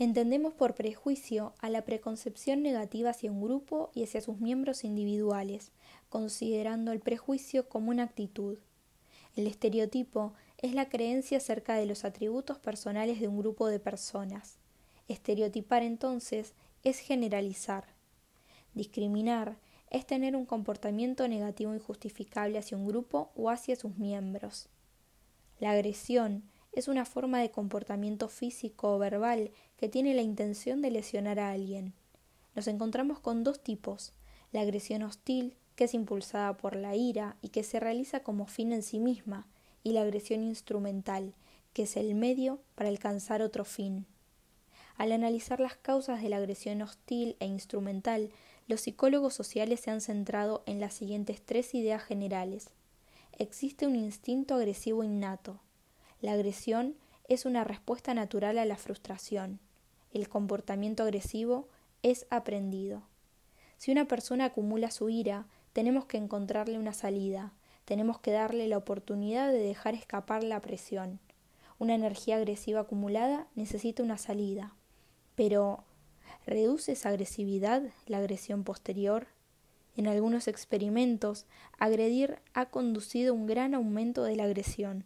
Entendemos por prejuicio a la preconcepción negativa hacia un grupo y hacia sus miembros individuales, considerando el prejuicio como una actitud. El estereotipo es la creencia acerca de los atributos personales de un grupo de personas. Estereotipar entonces es generalizar. Discriminar es tener un comportamiento negativo injustificable hacia un grupo o hacia sus miembros. La agresión es una forma de comportamiento físico o verbal que tiene la intención de lesionar a alguien. Nos encontramos con dos tipos, la agresión hostil, que es impulsada por la ira y que se realiza como fin en sí misma, y la agresión instrumental, que es el medio para alcanzar otro fin. Al analizar las causas de la agresión hostil e instrumental, los psicólogos sociales se han centrado en las siguientes tres ideas generales. Existe un instinto agresivo innato, la agresión es una respuesta natural a la frustración. El comportamiento agresivo es aprendido. Si una persona acumula su ira, tenemos que encontrarle una salida, tenemos que darle la oportunidad de dejar escapar la presión. Una energía agresiva acumulada necesita una salida. Pero, ¿reduce esa agresividad la agresión posterior? En algunos experimentos, agredir ha conducido a un gran aumento de la agresión.